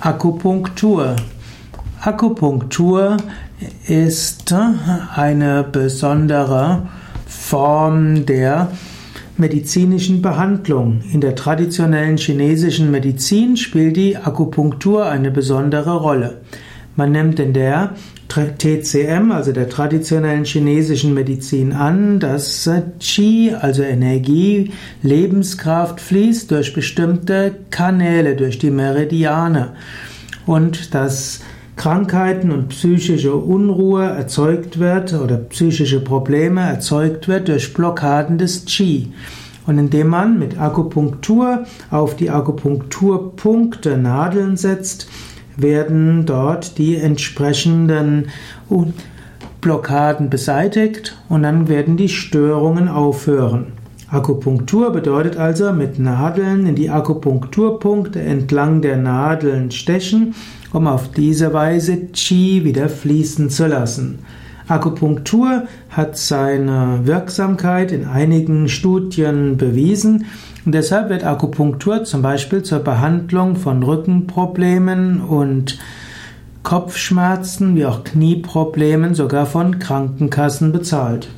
Akupunktur. Akupunktur ist eine besondere Form der medizinischen Behandlung. In der traditionellen chinesischen Medizin spielt die Akupunktur eine besondere Rolle. Man nimmt in der TCM, also der traditionellen chinesischen Medizin an, dass Qi, also Energie, Lebenskraft fließt durch bestimmte Kanäle, durch die Meridiane und dass Krankheiten und psychische Unruhe erzeugt wird oder psychische Probleme erzeugt wird durch Blockaden des Qi. Und indem man mit Akupunktur auf die Akupunkturpunkte Nadeln setzt, werden dort die entsprechenden Blockaden beseitigt und dann werden die Störungen aufhören. Akupunktur bedeutet also mit Nadeln in die Akupunkturpunkte entlang der Nadeln stechen, um auf diese Weise Qi wieder fließen zu lassen. Akupunktur hat seine Wirksamkeit in einigen Studien bewiesen und deshalb wird Akupunktur zum Beispiel zur Behandlung von Rückenproblemen und Kopfschmerzen wie auch Knieproblemen sogar von Krankenkassen bezahlt.